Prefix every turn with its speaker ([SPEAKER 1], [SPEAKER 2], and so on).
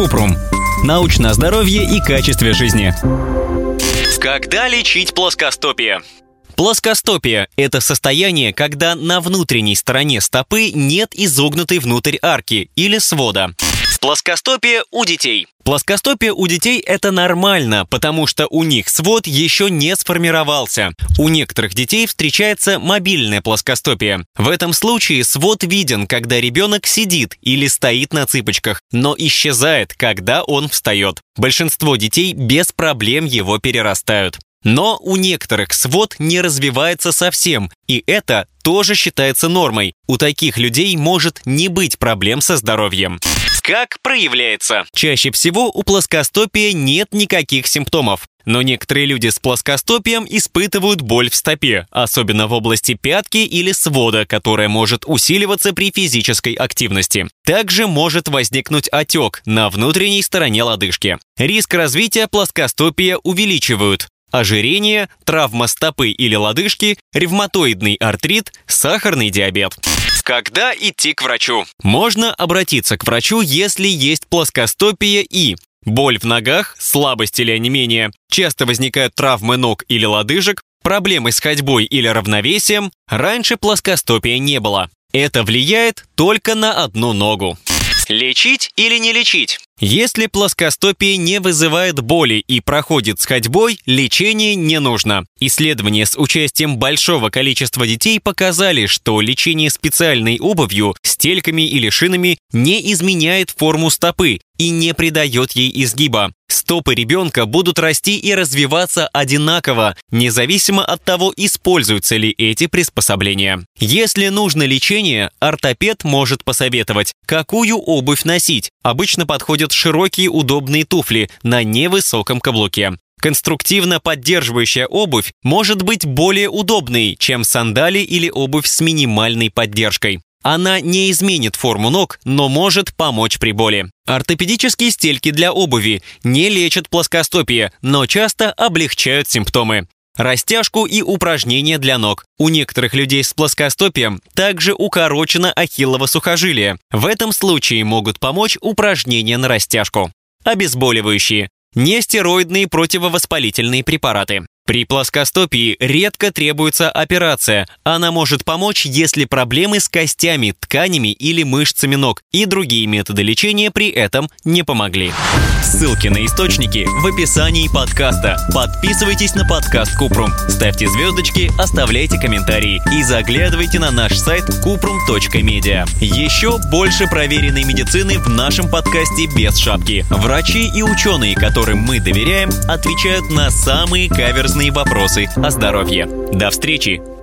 [SPEAKER 1] Купрум. Научное здоровье и качестве жизни.
[SPEAKER 2] Когда лечить плоскостопие?
[SPEAKER 3] Плоскостопия – это состояние, когда на внутренней стороне стопы нет изогнутой внутрь арки или свода.
[SPEAKER 2] Плоскостопие у детей.
[SPEAKER 3] Плоскостопие у детей – это нормально, потому что у них свод еще не сформировался. У некоторых детей встречается мобильное плоскостопие. В этом случае свод виден, когда ребенок сидит или стоит на цыпочках, но исчезает, когда он встает. Большинство детей без проблем его перерастают. Но у некоторых свод не развивается совсем, и это тоже считается нормой. У таких людей может не быть проблем со здоровьем.
[SPEAKER 2] Как проявляется?
[SPEAKER 3] Чаще всего у плоскостопия нет никаких симптомов. Но некоторые люди с плоскостопием испытывают боль в стопе, особенно в области пятки или свода, которая может усиливаться при физической активности. Также может возникнуть отек на внутренней стороне лодыжки. Риск развития плоскостопия увеличивают ожирение, травма стопы или лодыжки, ревматоидный артрит, сахарный диабет.
[SPEAKER 2] Когда идти к врачу?
[SPEAKER 3] Можно обратиться к врачу, если есть плоскостопия и боль в ногах, слабость или онемение, часто возникают травмы ног или лодыжек, проблемы с ходьбой или равновесием, раньше плоскостопия не было. Это влияет только на одну ногу.
[SPEAKER 2] Лечить или не лечить?
[SPEAKER 3] Если плоскостопие не вызывает боли и проходит с ходьбой, лечение не нужно. Исследования с участием большого количества детей показали, что лечение специальной обувью, стельками или шинами не изменяет форму стопы и не придает ей изгиба. Стопы ребенка будут расти и развиваться одинаково, независимо от того, используются ли эти приспособления. Если нужно лечение, ортопед может посоветовать, какую обувь носить. Обычно подходят подойдут широкие удобные туфли на невысоком каблуке. Конструктивно поддерживающая обувь может быть более удобной, чем сандали или обувь с минимальной поддержкой. Она не изменит форму ног, но может помочь при боли. Ортопедические стельки для обуви не лечат плоскостопие, но часто облегчают симптомы. Растяжку и упражнения для ног. У некоторых людей с плоскостопием также укорочено ахиллово сухожилие. В этом случае могут помочь упражнения на растяжку. Обезболивающие. Нестероидные противовоспалительные препараты. При плоскостопии редко требуется операция. Она может помочь, если проблемы с костями, тканями или мышцами ног и другие методы лечения при этом не помогли. Ссылки на источники в описании подкаста. Подписывайтесь на подкаст Купрум, ставьте звездочки, оставляйте комментарии и заглядывайте на наш сайт kuprum.media. Еще больше проверенной медицины в нашем подкасте без шапки. Врачи и ученые, которым мы доверяем, отвечают на самые каверзные вопросы о здоровье. До встречи!